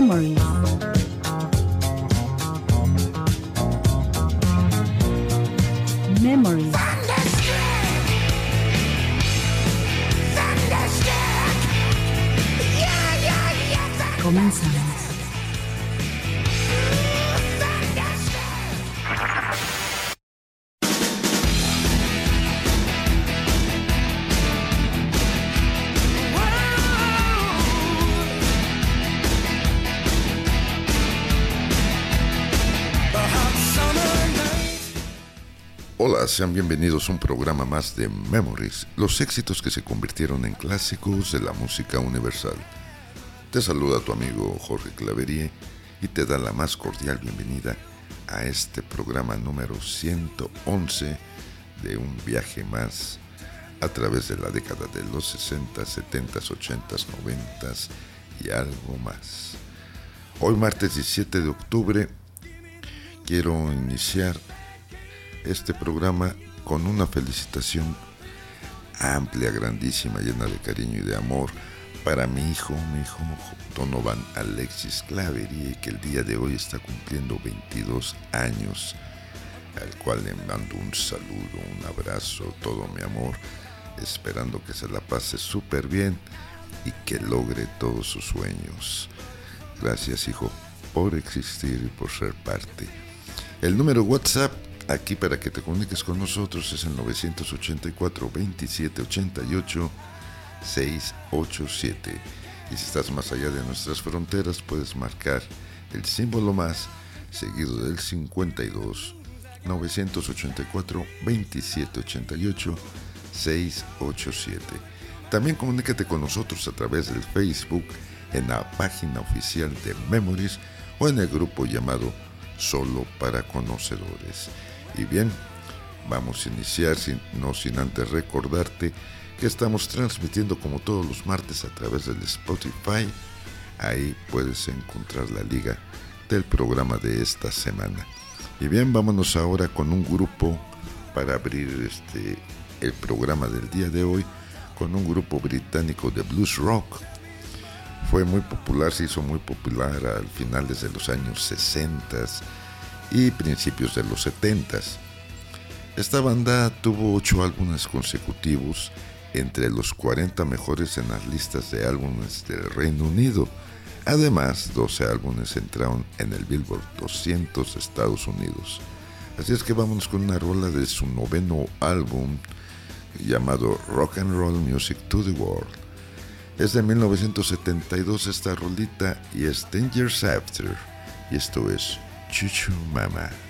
Memories. Sean bienvenidos a un programa más de Memories, los éxitos que se convirtieron en clásicos de la música universal. Te saluda tu amigo Jorge Claverie y te da la más cordial bienvenida a este programa número 111 de un viaje más a través de la década de los 60, 70, 80, 90 y algo más. Hoy martes 17 de octubre quiero iniciar este programa con una felicitación amplia, grandísima, llena de cariño y de amor para mi hijo, mi hijo Donovan Alexis Claverie, que el día de hoy está cumpliendo 22 años, al cual le mando un saludo, un abrazo, todo mi amor, esperando que se la pase súper bien y que logre todos sus sueños. Gracias, hijo, por existir y por ser parte. El número WhatsApp aquí para que te comuniques con nosotros es el 984 2788 687. Y si estás más allá de nuestras fronteras, puedes marcar el símbolo más seguido del 52 984 2788 687. También comunícate con nosotros a través del Facebook en la página oficial de Memories o en el grupo llamado Solo para Conocedores. Y bien, vamos a iniciar, sin, no sin antes recordarte que estamos transmitiendo como todos los martes a través del Spotify. Ahí puedes encontrar la liga del programa de esta semana. Y bien, vámonos ahora con un grupo para abrir este el programa del día de hoy con un grupo británico de blues rock. Fue muy popular, se hizo muy popular al finales de los años 60 y principios de los 70. Esta banda tuvo ocho álbumes consecutivos entre los 40 mejores en las listas de álbumes del Reino Unido. Además, 12 álbumes entraron en el Billboard 200 de Estados Unidos. Así es que vámonos con una rola de su noveno álbum llamado Rock and Roll Music to the World. Es de 1972 esta rolita y es Dangerous After. Y esto es 去去买卖。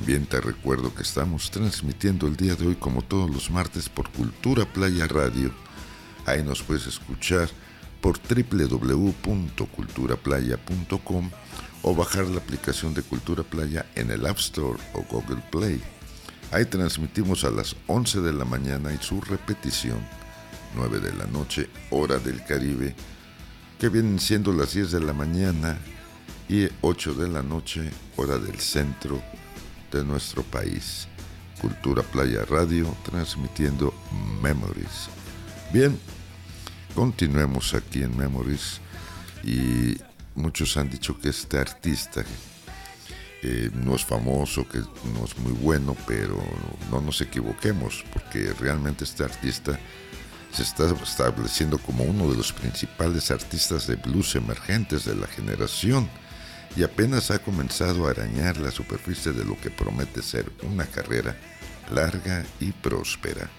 También te recuerdo que estamos transmitiendo el día de hoy como todos los martes por Cultura Playa Radio. Ahí nos puedes escuchar por www.culturaplaya.com o bajar la aplicación de Cultura Playa en el App Store o Google Play. Ahí transmitimos a las 11 de la mañana y su repetición 9 de la noche, hora del Caribe, que vienen siendo las 10 de la mañana y 8 de la noche, hora del centro de nuestro país. Cultura Playa Radio transmitiendo Memories. Bien, continuemos aquí en Memories y muchos han dicho que este artista eh, no es famoso, que no es muy bueno, pero no nos equivoquemos, porque realmente este artista se está estableciendo como uno de los principales artistas de blues emergentes de la generación y apenas ha comenzado a arañar la superficie de lo que promete ser una carrera larga y próspera.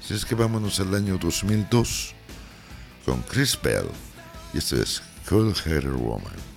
Si es que vámonos al año 2002 con Chris Bell y esto es Cold Headed Woman.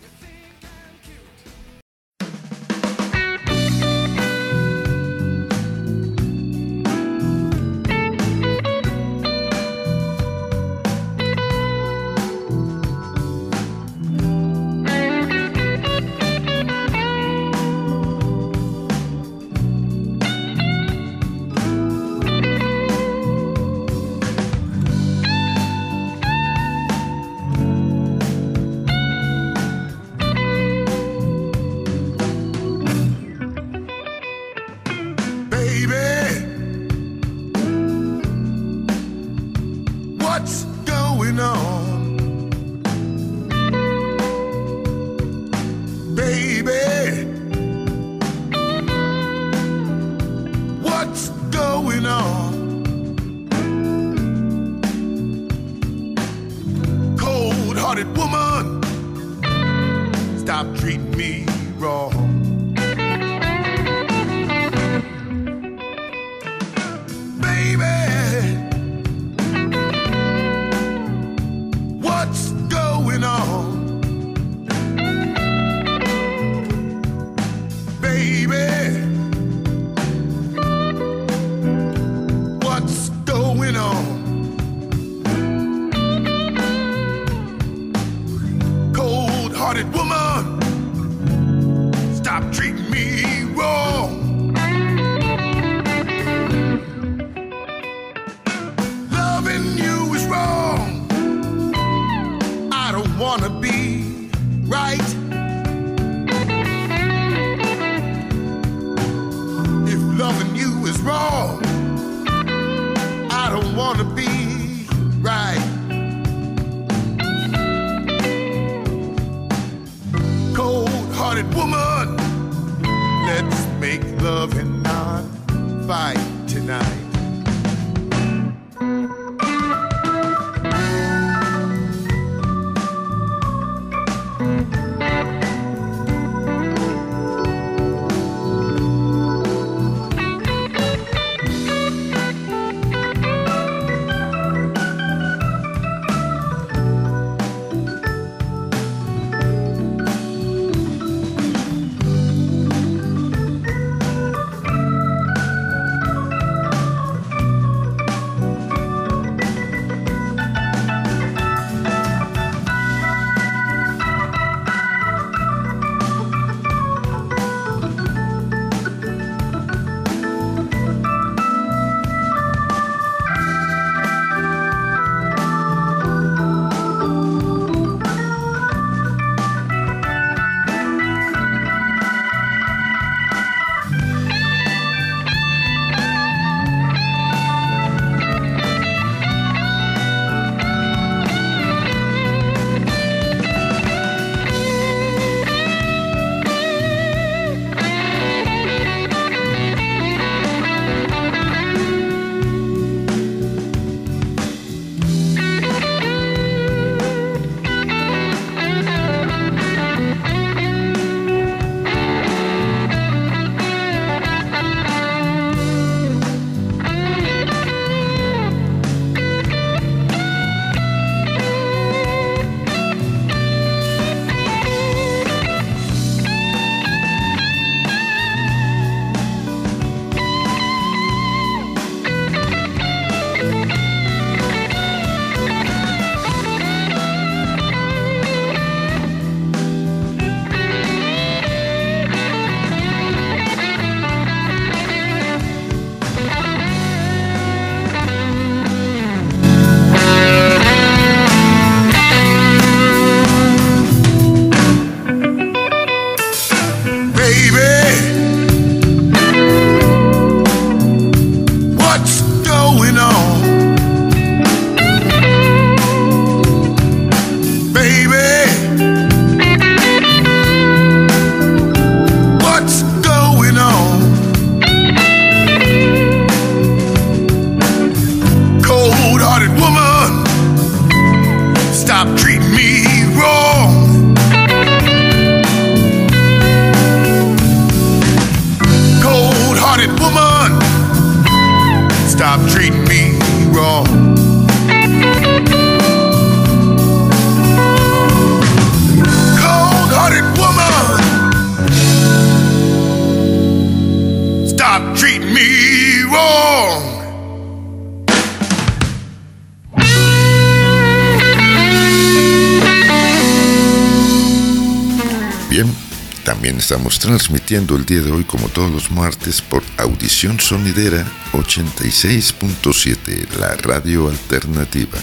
Transmitiendo el día de hoy, como todos los martes, por Audición Sonidera 86.7, la radio alternativa.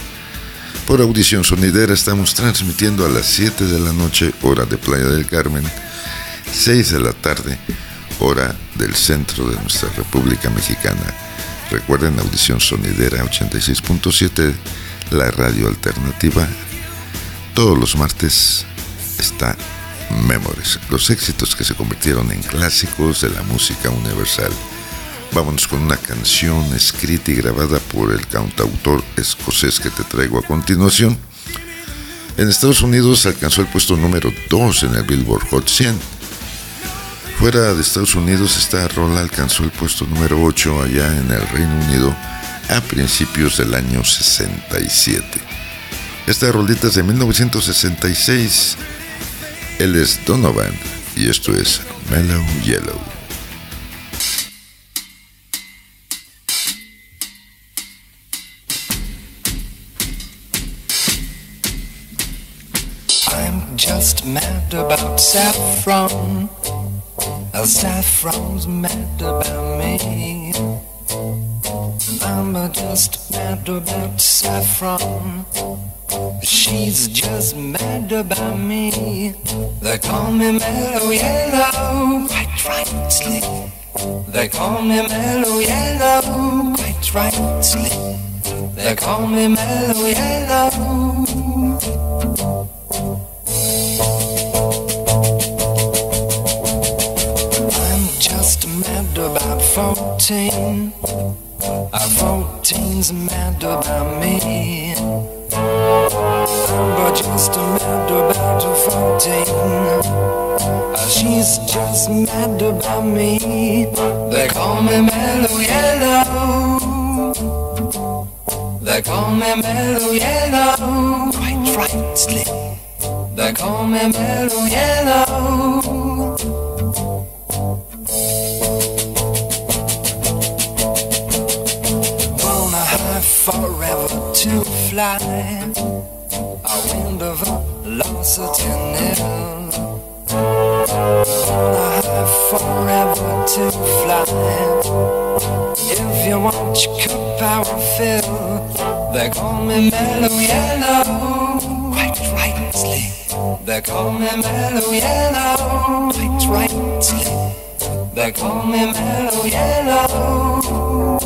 Por Audición Sonidera estamos transmitiendo a las 7 de la noche, hora de Playa del Carmen, 6 de la tarde, hora del centro de nuestra República Mexicana. Recuerden Audición Sonidera 86.7, la radio alternativa. Todos los martes está Memories, los éxitos que se convirtieron en clásicos de la música universal. Vámonos con una canción escrita y grabada por el cantautor escocés que te traigo a continuación. En Estados Unidos alcanzó el puesto número 2 en el Billboard Hot 100. Fuera de Estados Unidos, esta rola alcanzó el puesto número 8 allá en el Reino Unido a principios del año 67. Esta rolita es de 1966 él es Donovan y esto es Mellow Yellow. I'm just mad about saffron. Saffron's mad about me. I'm just mad about saffron. She's just mad about me. They call me Mellow Yellow, quite rightly. They call me Mellow Yellow, quite rightly. They call me Mellow Yellow. I'm just mad about fourteen. Our fourteen's mad about me. Just mad about her fourteen. Ah, she's just mad about me. They call me Mellow Yellow. They call me Mellow Yellow. Quite rightly. They call me Mellow Yellow. A wind of velocity nil. On forever to fly. If you want your cup I will fill, they call me mellow yellow. Quite rightly, they call me mellow yellow. Quite rightly, they call me mellow yellow.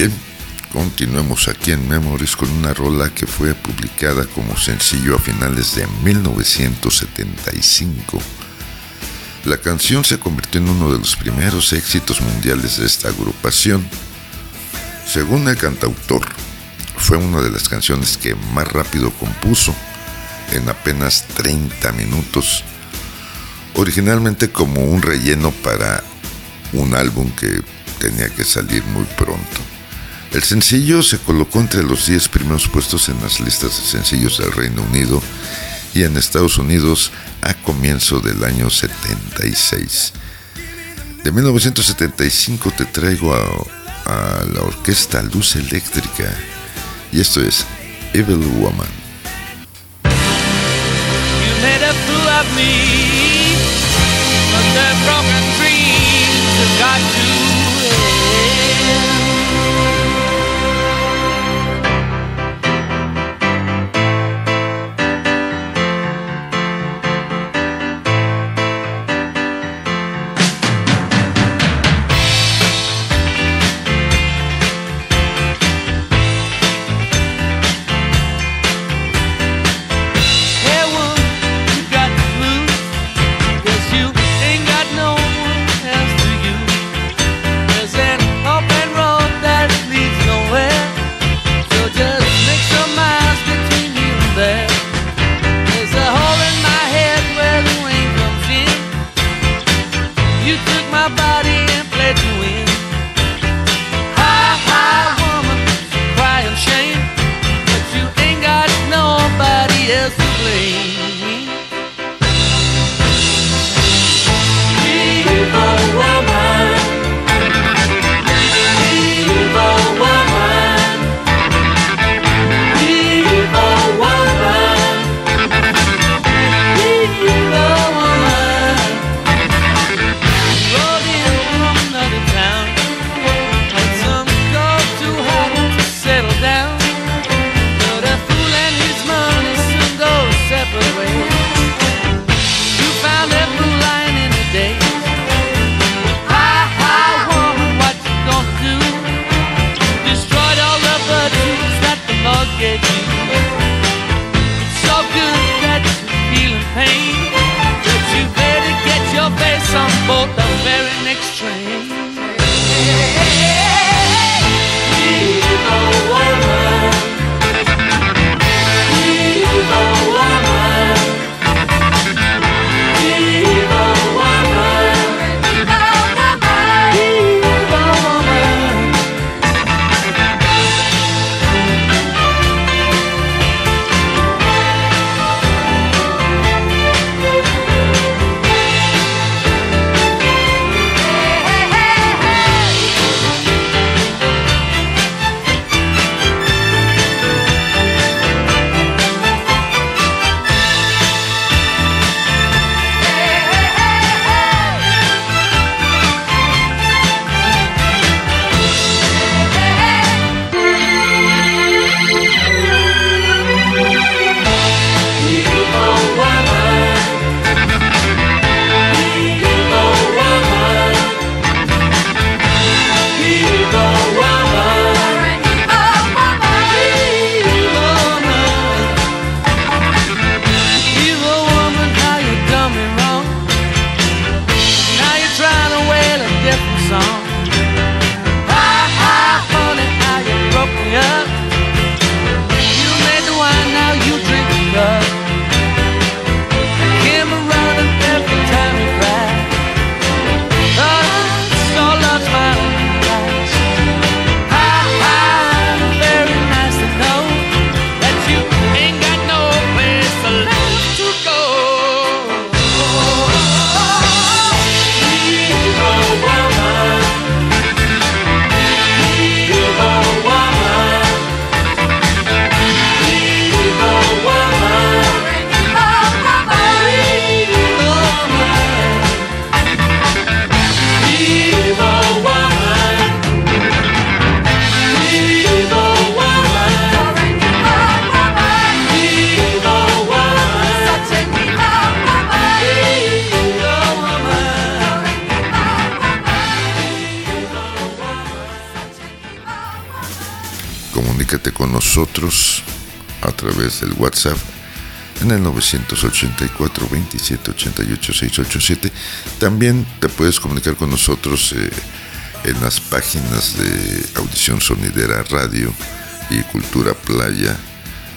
Bien, continuemos aquí en Memories con una rola que fue publicada como sencillo a finales de 1975. La canción se convirtió en uno de los primeros éxitos mundiales de esta agrupación. Según el cantautor, fue una de las canciones que más rápido compuso, en apenas 30 minutos, originalmente como un relleno para un álbum que tenía que salir muy pronto. El sencillo se colocó entre los 10 primeros puestos en las listas de sencillos del Reino Unido y en Estados Unidos a comienzo del año 76. De 1975 te traigo a, la orquesta Luz Eléctrica y esto es Evil Woman. 984 27 88 687. También te puedes comunicar con nosotros eh, en las páginas de Audición Sonidera Radio y Cultura Playa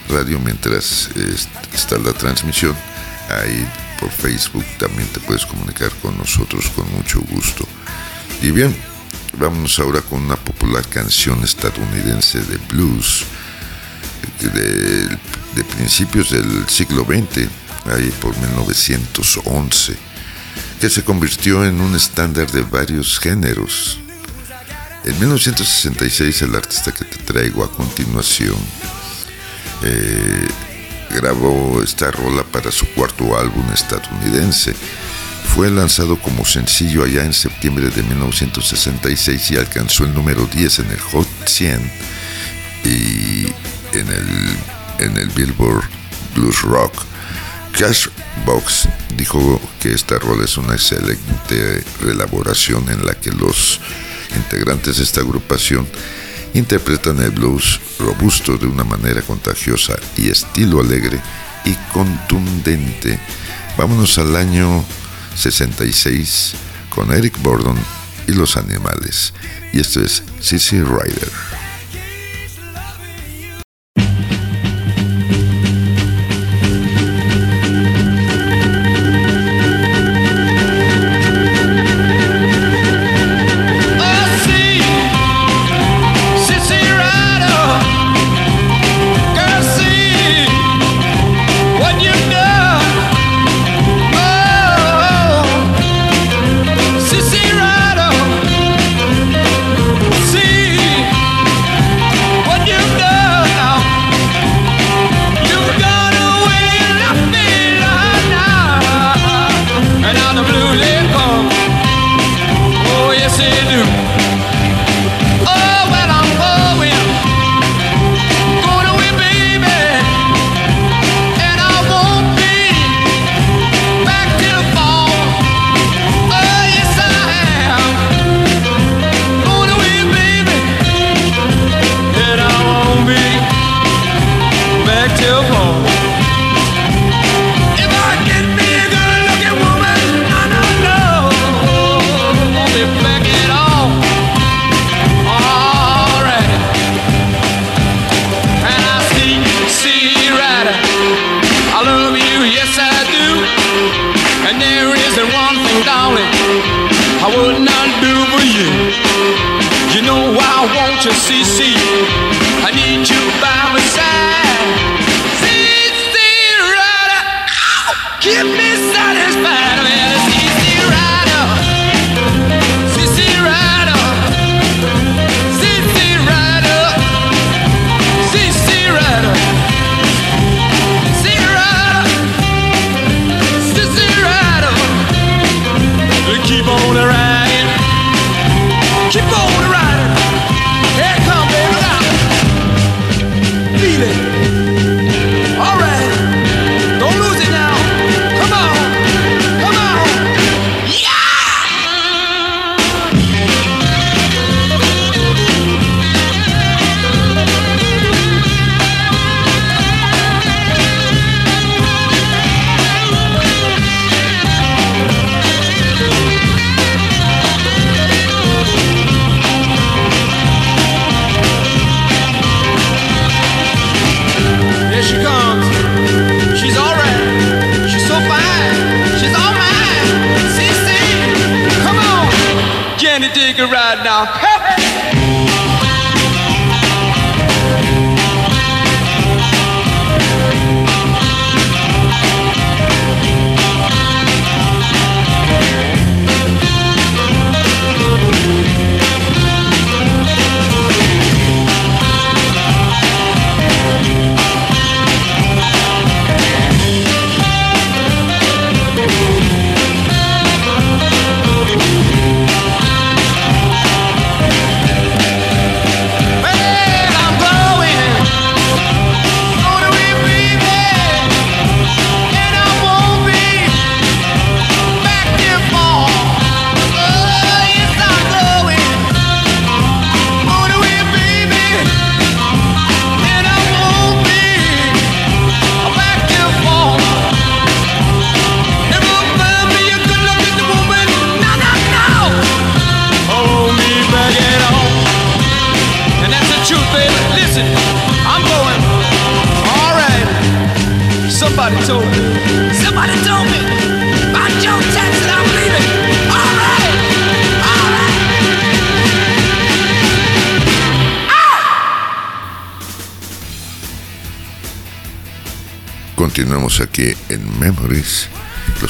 Radio mientras está la transmisión. Ahí por Facebook también te puedes comunicar con nosotros con mucho gusto. Y bien, vámonos ahora con una popular canción estadounidense de blues de, principios del siglo XX, ahí por 1911, que se convirtió en un estándar de varios géneros. En 1966 el artista que te traigo a continuación eh, grabó esta rola para su cuarto álbum estadounidense. Fue lanzado como sencillo allá en septiembre de 1966 y alcanzó el número 10 en el Hot 100 y en el, en el Billboard Blues Rock. Cashbox dijo que esta rola es una excelente relaboración en la que los integrantes de esta agrupación interpretan el blues robusto de una manera contagiosa y estilo alegre y contundente. Vámonos al año 66 con Eric Bordon y los animales. Y esto es CC Rider.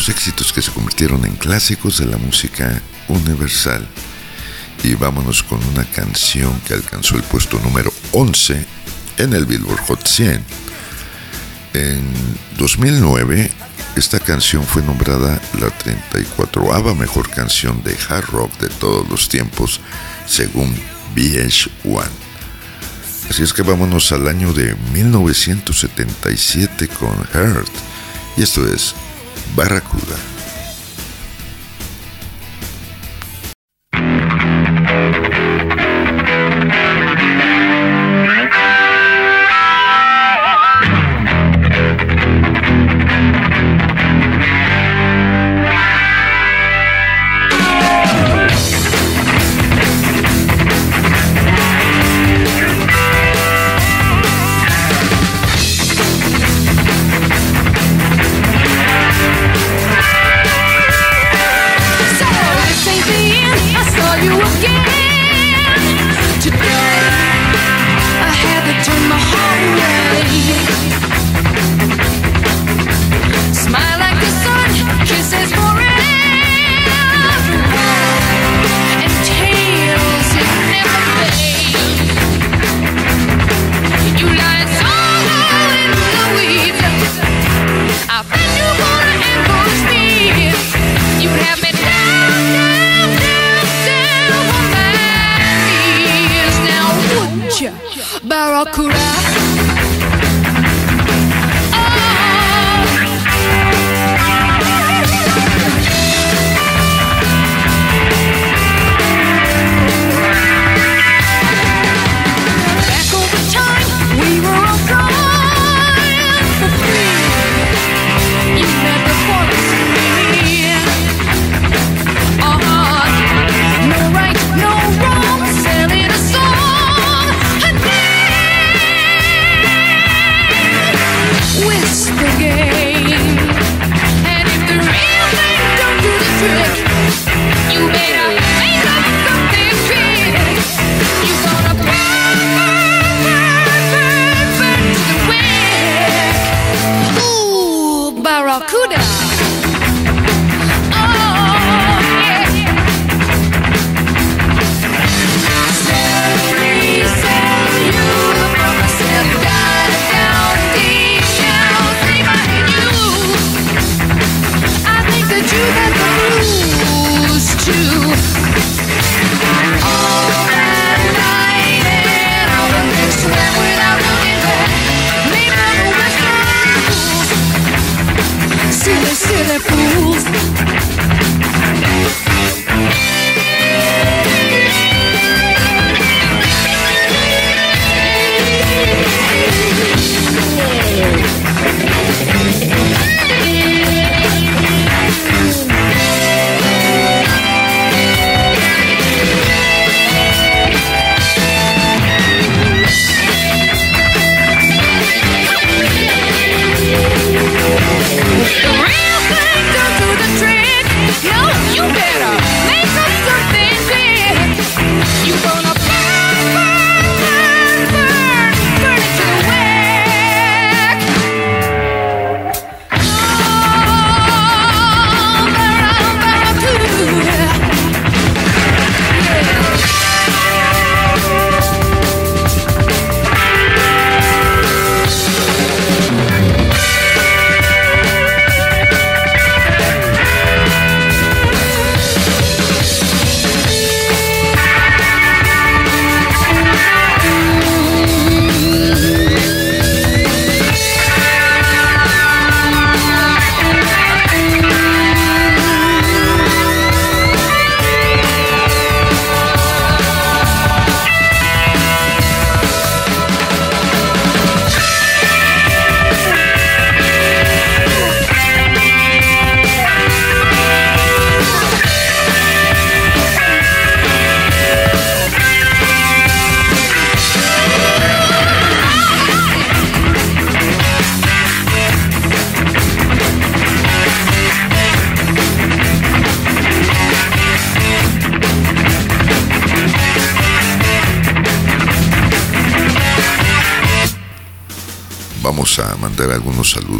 Éxitos que se convirtieron en clásicos de la música universal. Y vámonos con una canción que alcanzó el puesto número 11 en el Billboard Hot 100. En 2009, esta canción fue nombrada la 34ava mejor canción de hard rock de todos los tiempos, según VH1. Así es que vámonos al año de 1977 con Heart. Y esto es Barracuda.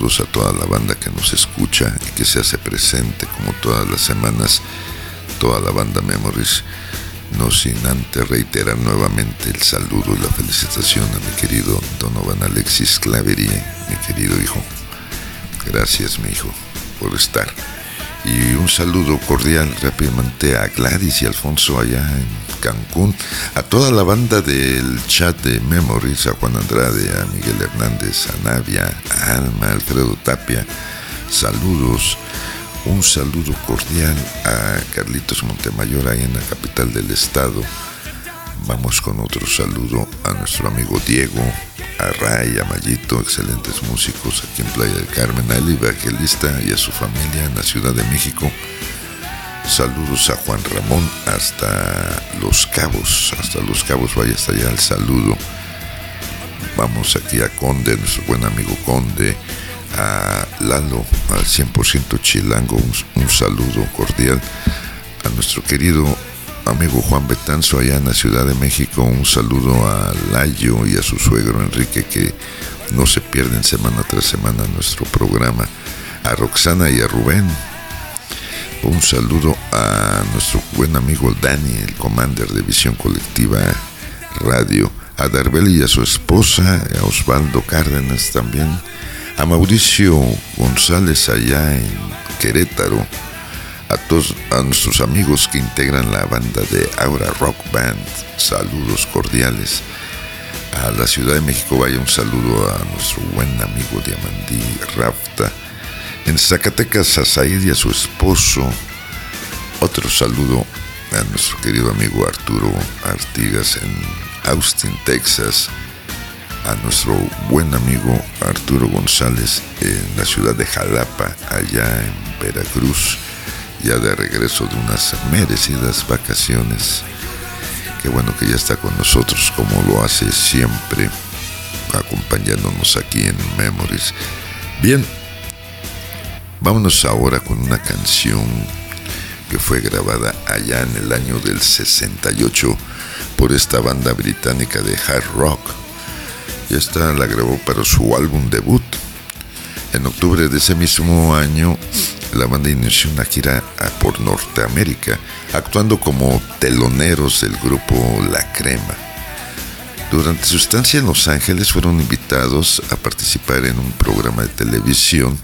A toda la banda que nos escucha y que se hace presente como todas las semanas, toda la banda Memories. No sin antes reiterar nuevamente el saludo y la felicitación a mi querido Donovan Alexis Claverie, mi querido hijo. Gracias, mi hijo, por estar. Y un saludo cordial rápidamente a Gladys y Alfonso allá en Cancún, a toda la banda del chat de Memories, a Juan Andrade, a Miguel Hernández, a Navia, a Alma, Alfredo Tapia. Saludos, un saludo cordial a Carlitos Montemayor ahí en la capital del estado. Vamos con otro saludo a nuestro amigo Diego, a Ray, a Mayito, excelentes músicos aquí en Playa del Carmen, a El Evangelista y a su familia en la Ciudad de México. Saludos a Juan Ramón hasta Los Cabos, hasta Los Cabos, vaya hasta allá el saludo. Vamos aquí a Conde, nuestro buen amigo Conde, a Lalo, al 100% chilango, un, saludo cordial. A nuestro querido amigo Juan Betanzo allá en la Ciudad de México, un saludo a Layo y a su suegro Enrique que no se pierden semana tras semana nuestro programa. A Roxana y a Rubén, un saludo a nuestro buen amigo Dani, el commander de Visión Colectiva Radio, a Darbel y a su esposa, a Osvaldo Cárdenas también, a Mauricio González allá en Querétaro, a todos a nuestros amigos que integran la banda de Aura Rock Band, saludos cordiales. A la Ciudad de México vaya un saludo a nuestro buen amigo Diamandí Rafta en Zacatecas a Said y a su esposo. Otro saludo a nuestro querido amigo Arturo Artigas en Austin, Texas. A nuestro buen amigo Arturo González en la ciudad de Jalapa, allá en Veracruz, ya de regreso de unas merecidas vacaciones. Qué bueno que ya está con nosotros como lo hace siempre, acompañándonos aquí en Memories. Bien, Vámonos ahora con una canción que fue grabada allá en el año del 68 por esta banda británica de hard rock. Y esta la grabó para su álbum debut. En octubre de ese mismo año, la banda inició una gira por Norteamérica, actuando como teloneros del grupo La Crema. Durante su estancia en Los Ángeles fueron invitados a participar en un programa de televisión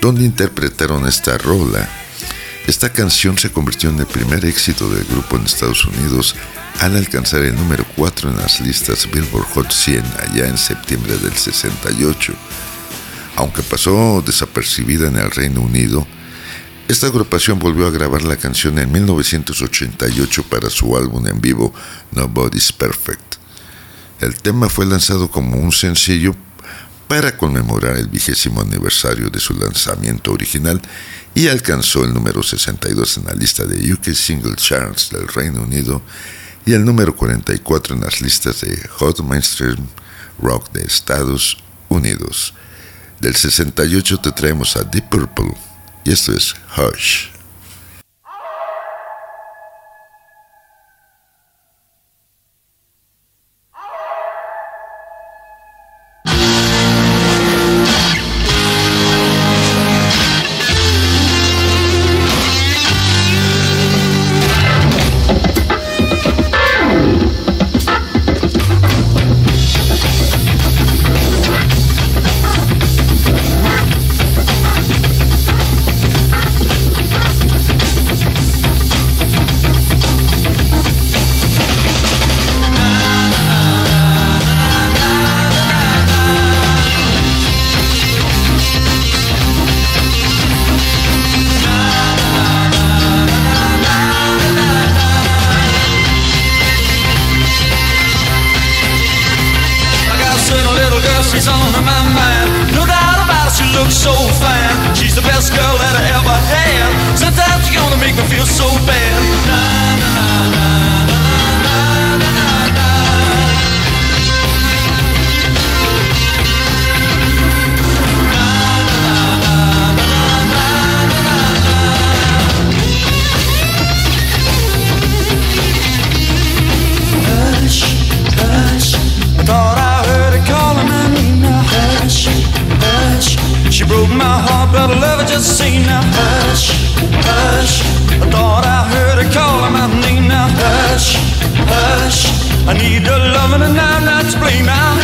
donde interpretaron esta rola. Esta canción se convirtió en el primer éxito del grupo en Estados Unidos al alcanzar el número 4 en las listas Billboard Hot 100 allá en septiembre del 68. Aunque pasó desapercibida en el Reino Unido, esta agrupación volvió a grabar la canción en 1988 para su álbum en vivo Nobody's Perfect. El tema fue lanzado como un sencillo para conmemorar el vigésimo aniversario de su lanzamiento original y alcanzó el número 62 en la lista de UK Single Charts del Reino Unido y el número 44 en las listas de Hot Mainstream Rock de Estados Unidos. Del 68 te traemos a Deep Purple y esto es Hush. the love I just seen now. Hush, hush, I thought I heard her calling my name now. Hush, hush, I need your loving and I'm not to blame now.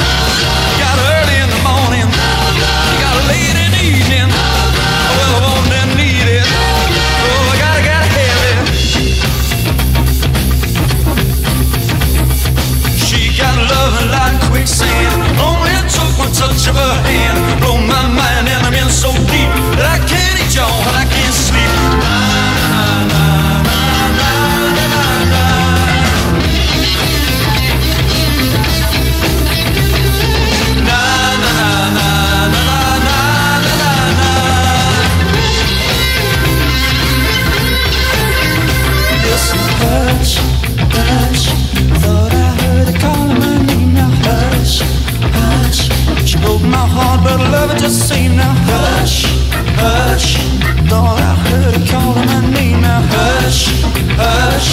Got early in the morning, You got late. Just the. Now hush, hush. Thought I heard her calling my name. Now hush, hush.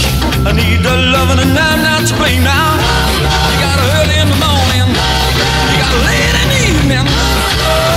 I need the loving and I'm not to blame now. You got early in the morning. You got late in the evening.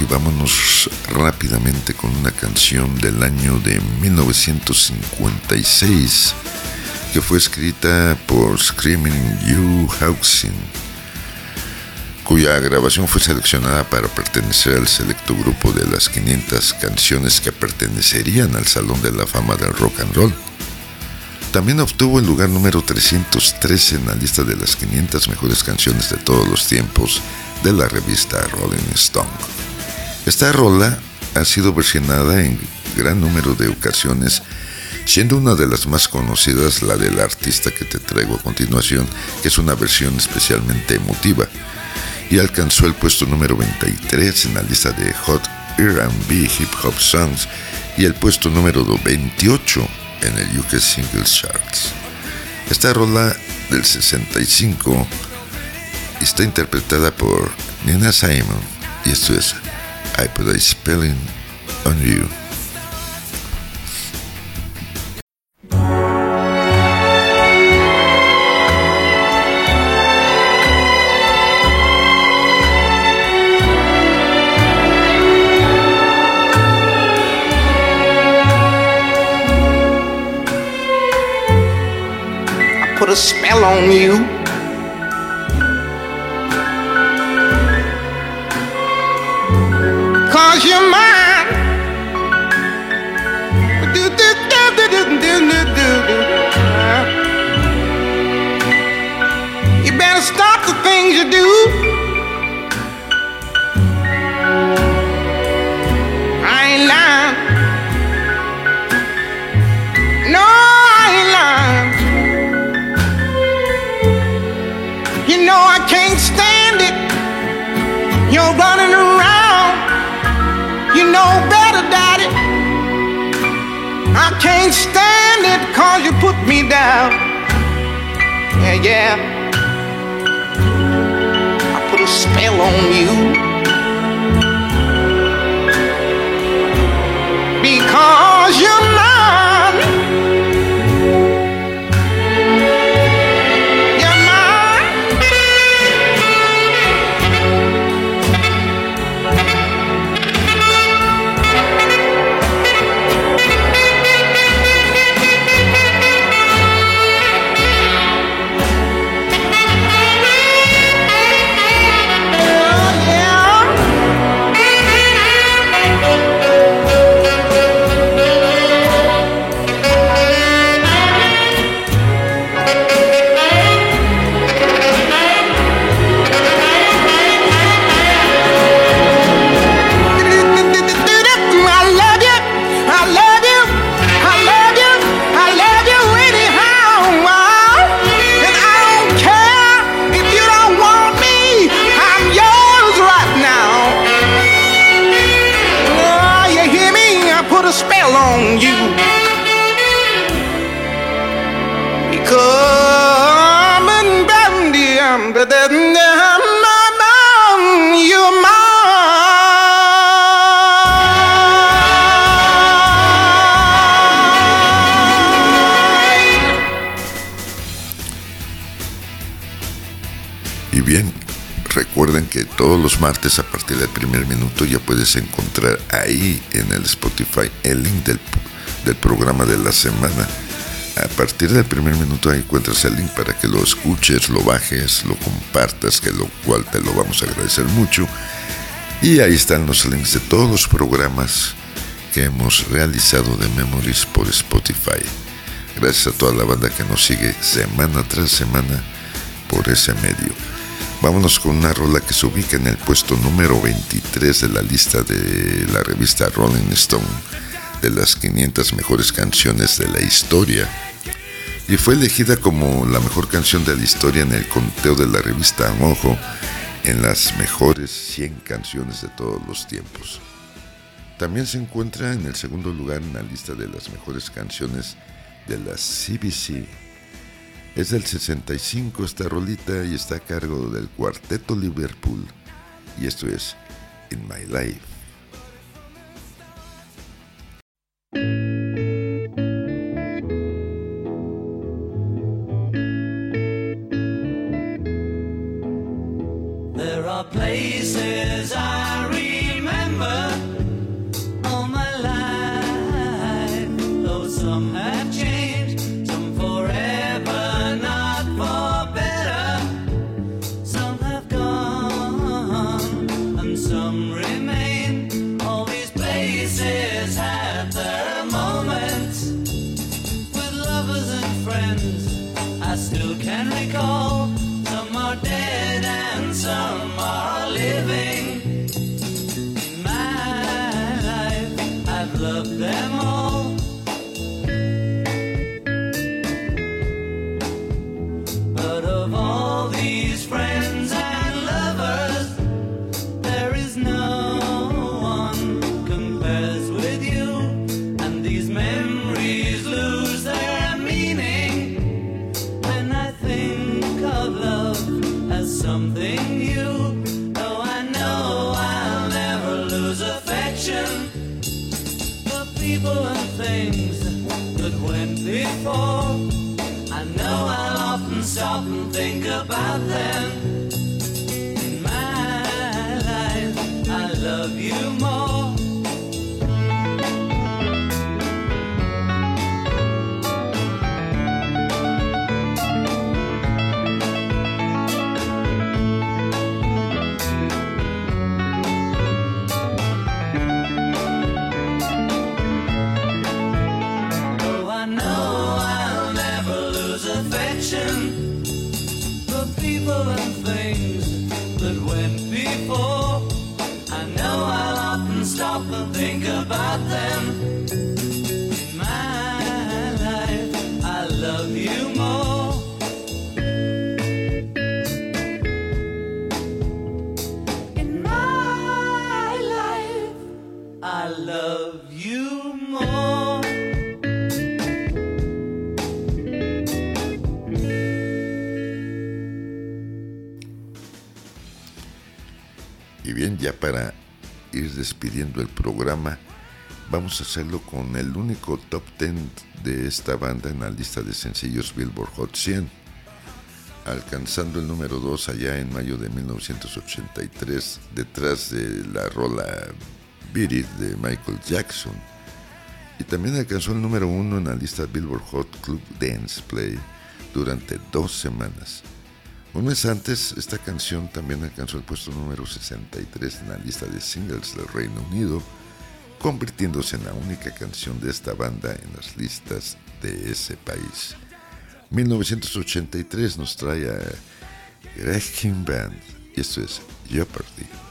Y vámonos rápidamente con una canción del año de 1956 que fue escrita por Screaming You Hawksin, cuya grabación fue seleccionada para pertenecer al selecto grupo de las 500 canciones que pertenecerían al Salón de la Fama del Rock and Roll. También obtuvo el lugar número 313 en la lista de las 500 mejores canciones de todos los tiempos de la revista Rolling Stone. Esta rola ha sido versionada en gran número de ocasiones, siendo una de las más conocidas la del artista que te traigo a continuación, que es una versión especialmente emotiva, y alcanzó el puesto número 23 en la lista de Hot R&B Hip Hop Songs y el puesto número 28 en el UK Singles Charts. Esta rola del 65 está interpretada por Nina Simon y esto es I Put a Spelling on You. I put a spell on you. Stand it cause you put me down. Yeah, yeah. I put a spell on you. Because you're encontrar ahí en el Spotify el link del, del programa de la semana. A partir del primer minuto ahí encuentras el link para que lo escuches, lo bajes, lo compartas, que lo cual te lo vamos a agradecer mucho. Y ahí están los links de todos los programas que hemos realizado de Memories por Spotify. Gracias a toda la banda que nos sigue semana tras semana por ese medio. Vámonos con una rola que se ubica en el puesto número 23 de la lista de la revista Rolling Stone de las 500 mejores canciones de la historia y fue elegida como la mejor canción de la historia en el conteo de la revista Mojo en las mejores 100 canciones de todos los tiempos. También se encuentra en el segundo lugar en la lista de las mejores canciones de la CBC. Es del 65 esta rolita y está a cargo del cuarteto Liverpool. Y esto es In My Life. Despidiendo el programa, vamos a hacerlo con el único top 10 de esta banda en la lista de sencillos Billboard Hot 100, alcanzando el número 2 allá en mayo de 1983, detrás de la rola Beat It de Michael Jackson. Y también alcanzó el número 1 en la lista Billboard Hot Club Dance Play durante dos semanas. Un mes antes, esta canción también alcanzó el puesto número 63 en la lista de singles del Reino Unido, convirtiéndose en la única canción de esta banda en las listas de ese país. 1983 nos trae a Greg Band y esto es Jeopardy.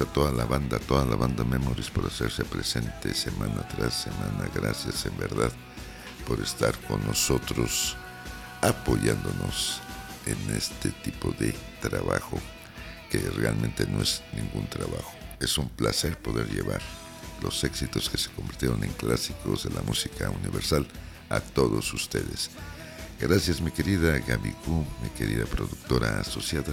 A toda la banda, toda la banda Memories por hacerse presente semana tras semana. Gracias en verdad por estar con nosotros apoyándonos en este tipo de trabajo que realmente no es ningún trabajo. Es un placer poder llevar los éxitos que se convirtieron en clásicos de la música universal a todos ustedes. Gracias mi querida Gaby Q, mi querida productora asociada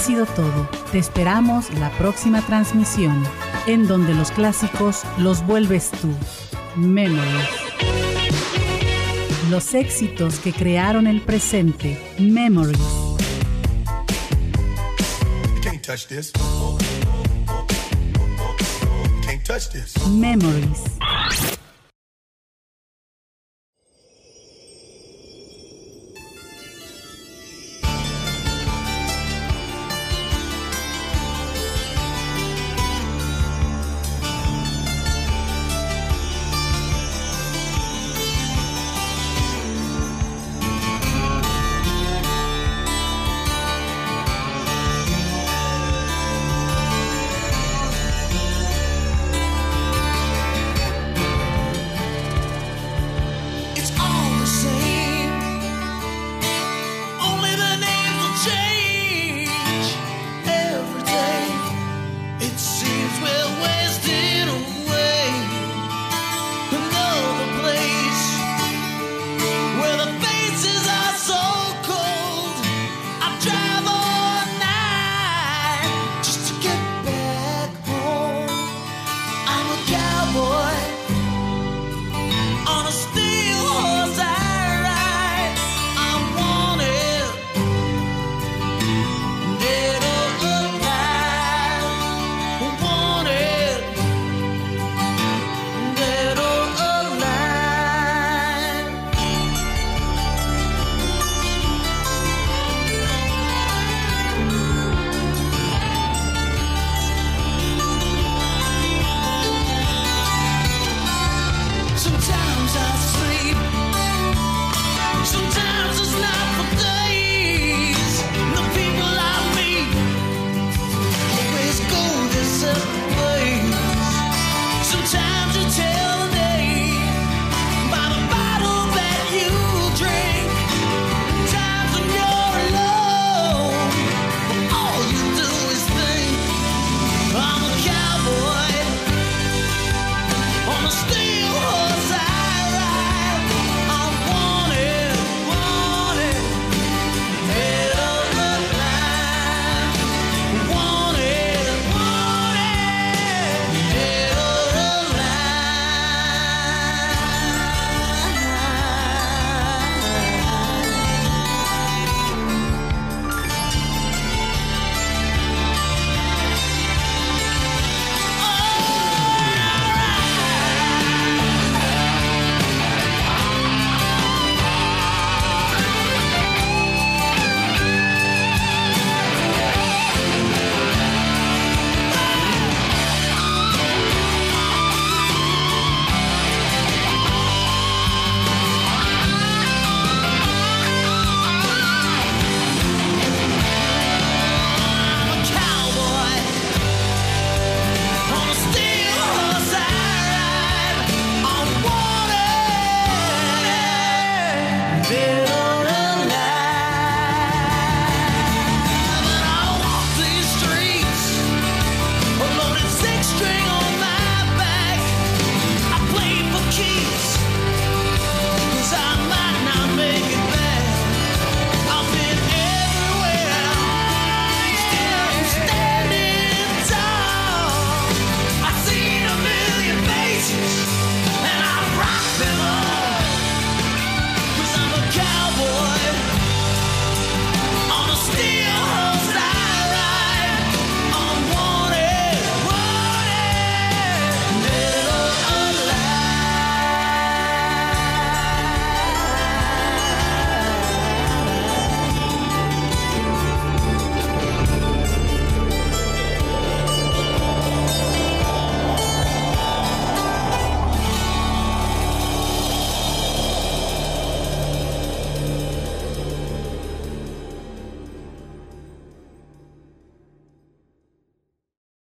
sido todo. Te esperamos la próxima transmisión, en donde los clásicos los vuelves tú. Memories. Los éxitos que crearon el presente. Memories. Memories.